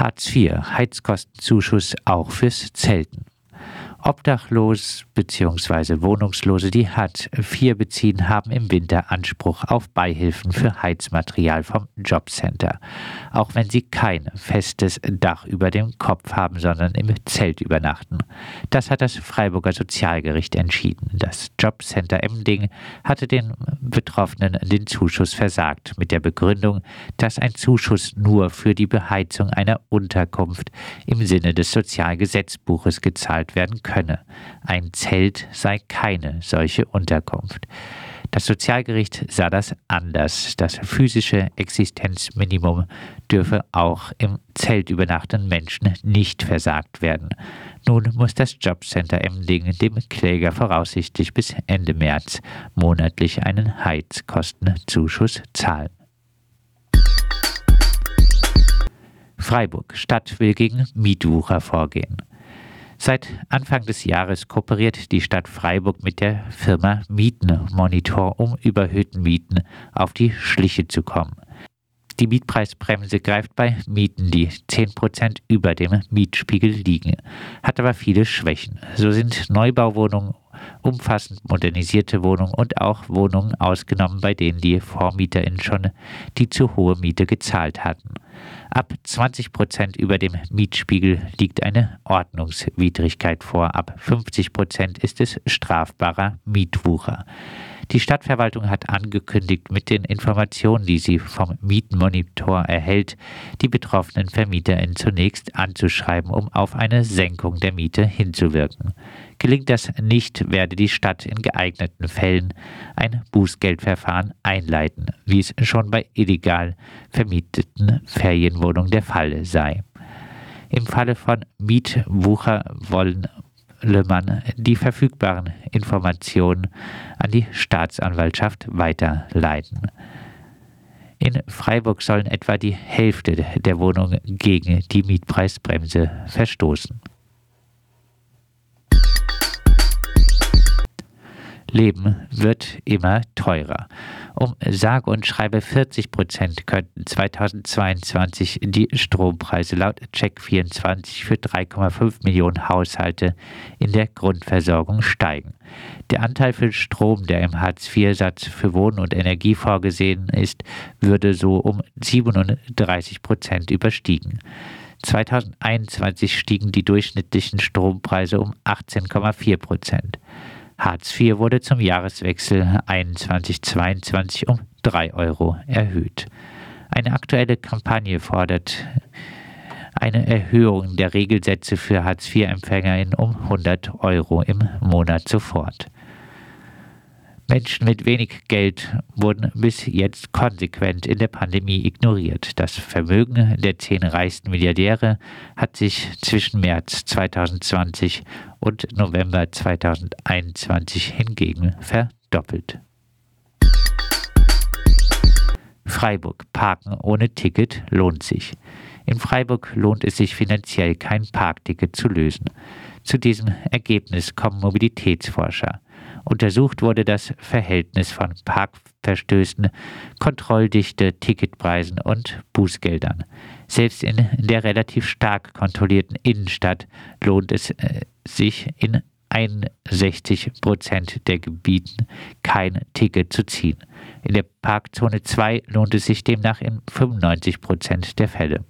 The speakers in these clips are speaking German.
Hartz IV, Heizkostenzuschuss auch fürs Zelten. Obdachlos bzw. Wohnungslose, die Hartz IV beziehen, haben im Winter Anspruch auf Beihilfen für Heizmaterial vom Jobcenter, auch wenn sie kein festes Dach über dem Kopf haben, sondern im Zelt übernachten. Das hat das Freiburger Sozialgericht entschieden. Das Jobcenter Emding hatte den Betroffenen den Zuschuss versagt, mit der Begründung, dass ein Zuschuss nur für die Beheizung einer Unterkunft im Sinne des Sozialgesetzbuches gezahlt werden könne. Ein Zelt sei keine solche Unterkunft. Das Sozialgericht sah das anders. Das physische Existenzminimum dürfe auch im Zelt übernachtenden Menschen nicht versagt werden. Nun muss das Jobcenter Emding dem Kläger voraussichtlich bis Ende März monatlich einen Heizkostenzuschuss zahlen. Freiburg Stadt will gegen Mietwucher vorgehen. Seit Anfang des Jahres kooperiert die Stadt Freiburg mit der Firma Mietenmonitor, um überhöhten Mieten auf die Schliche zu kommen. Die Mietpreisbremse greift bei Mieten, die 10% über dem Mietspiegel liegen, hat aber viele Schwächen. So sind Neubauwohnungen umfassend modernisierte Wohnungen und auch Wohnungen ausgenommen, bei denen die VormieterInnen schon die zu hohe Miete gezahlt hatten. Ab 20 Prozent über dem Mietspiegel liegt eine Ordnungswidrigkeit vor. Ab 50 Prozent ist es strafbarer Mietwucher. Die Stadtverwaltung hat angekündigt, mit den Informationen, die sie vom Mietenmonitor erhält, die betroffenen VermieterInnen zunächst anzuschreiben, um auf eine Senkung der Miete hinzuwirken. Gelingt das nicht, werde die Stadt in geeigneten Fällen ein Bußgeldverfahren einleiten, wie es schon bei illegal vermieteten Ferienwohnungen der Fall sei. Im Falle von Mietwucher wollen man die verfügbaren Informationen an die Staatsanwaltschaft weiterleiten. In Freiburg sollen etwa die Hälfte der Wohnungen gegen die Mietpreisbremse verstoßen. Leben wird immer teurer. Um sage und schreibe 40 Prozent könnten 2022 die Strompreise laut Check24 für 3,5 Millionen Haushalte in der Grundversorgung steigen. Der Anteil für Strom, der im Hartz-IV-Satz für Wohnen und Energie vorgesehen ist, würde so um 37 Prozent überstiegen. 2021 stiegen die durchschnittlichen Strompreise um 18,4 Prozent. Hartz IV wurde zum Jahreswechsel 21-22 um 3 Euro erhöht. Eine aktuelle Kampagne fordert eine Erhöhung der Regelsätze für Hartz-IV-EmpfängerInnen um 100 Euro im Monat sofort. Menschen mit wenig Geld wurden bis jetzt konsequent in der Pandemie ignoriert. Das Vermögen der zehn reichsten Milliardäre hat sich zwischen März 2020 und November 2021 hingegen verdoppelt. Freiburg. Parken ohne Ticket lohnt sich. In Freiburg lohnt es sich finanziell, kein Parkticket zu lösen. Zu diesem Ergebnis kommen Mobilitätsforscher. Untersucht wurde das Verhältnis von Parkverstößen, Kontrolldichte, Ticketpreisen und Bußgeldern. Selbst in der relativ stark kontrollierten Innenstadt lohnt es äh, sich in 61 Prozent der Gebieten kein Ticket zu ziehen. In der Parkzone 2 lohnt es sich demnach in 95 Prozent der Fälle.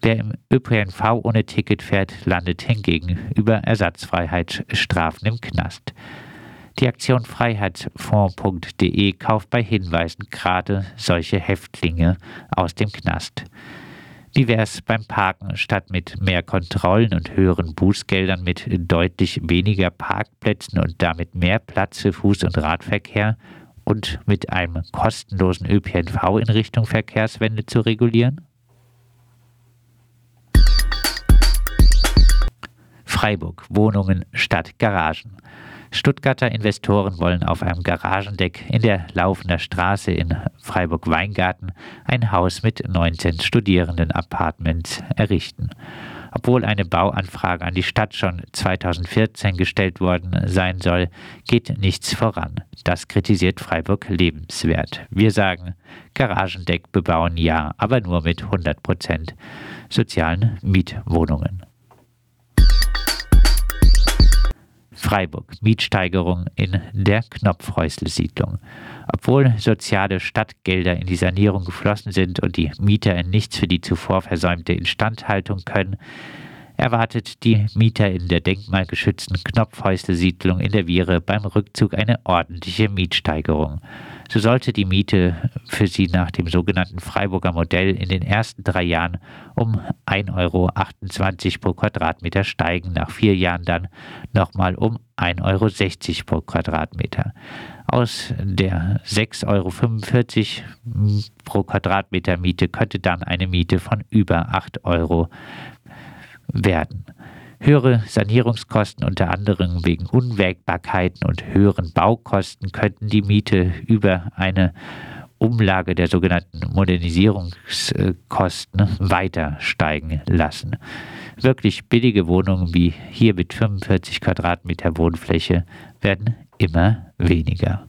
Wer im ÖPNV ohne Ticket fährt, landet hingegen über Ersatzfreiheitsstrafen im Knast. Die Aktion Freiheitsfonds.de kauft bei Hinweisen gerade solche Häftlinge aus dem Knast. Wie wäre es beim Parken statt mit mehr Kontrollen und höheren Bußgeldern mit deutlich weniger Parkplätzen und damit mehr Platz für Fuß- und Radverkehr und mit einem kostenlosen ÖPNV in Richtung Verkehrswende zu regulieren? Freiburg Wohnungen statt Garagen. Stuttgarter Investoren wollen auf einem Garagendeck in der Laufender Straße in Freiburg-Weingarten ein Haus mit 19 Studierenden-Apartments errichten. Obwohl eine Bauanfrage an die Stadt schon 2014 gestellt worden sein soll, geht nichts voran. Das kritisiert Freiburg lebenswert. Wir sagen, Garagendeck bebauen ja, aber nur mit 100 Prozent sozialen Mietwohnungen. Freiburg. Mietsteigerung in der Knopfhäusle-Siedlung. Obwohl soziale Stadtgelder in die Sanierung geflossen sind und die Mieter in nichts für die zuvor versäumte Instandhaltung können, erwartet die Mieter in der denkmalgeschützten Knopfhäusle-Siedlung in der Viere beim Rückzug eine ordentliche Mietsteigerung. So sollte die Miete für sie nach dem sogenannten Freiburger Modell in den ersten drei Jahren um 1,28 Euro pro Quadratmeter steigen, nach vier Jahren dann nochmal um 1,60 Euro pro Quadratmeter. Aus der 6,45 Euro pro Quadratmeter Miete könnte dann eine Miete von über 8 Euro werden. Höhere Sanierungskosten unter anderem wegen Unwägbarkeiten und höheren Baukosten könnten die Miete über eine Umlage der sogenannten Modernisierungskosten weiter steigen lassen. Wirklich billige Wohnungen wie hier mit 45 Quadratmeter Wohnfläche werden immer weniger.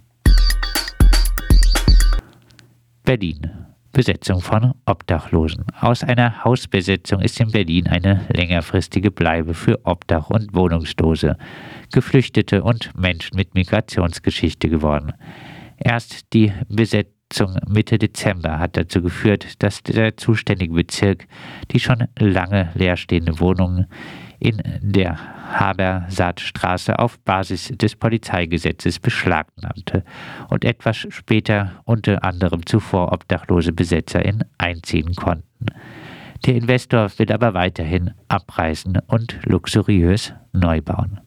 Berlin. Besetzung von Obdachlosen. Aus einer Hausbesetzung ist in Berlin eine längerfristige Bleibe für Obdach- und Wohnungslose, Geflüchtete und Menschen mit Migrationsgeschichte geworden. Erst die Besetzung Mitte Dezember hat dazu geführt, dass der zuständige Bezirk die schon lange leerstehende Wohnungen in der Habersaatstraße auf Basis des Polizeigesetzes beschlagnahmte und etwas später unter anderem zuvor obdachlose BesetzerInnen einziehen konnten. Der Investor will aber weiterhin abreißen und luxuriös neu bauen.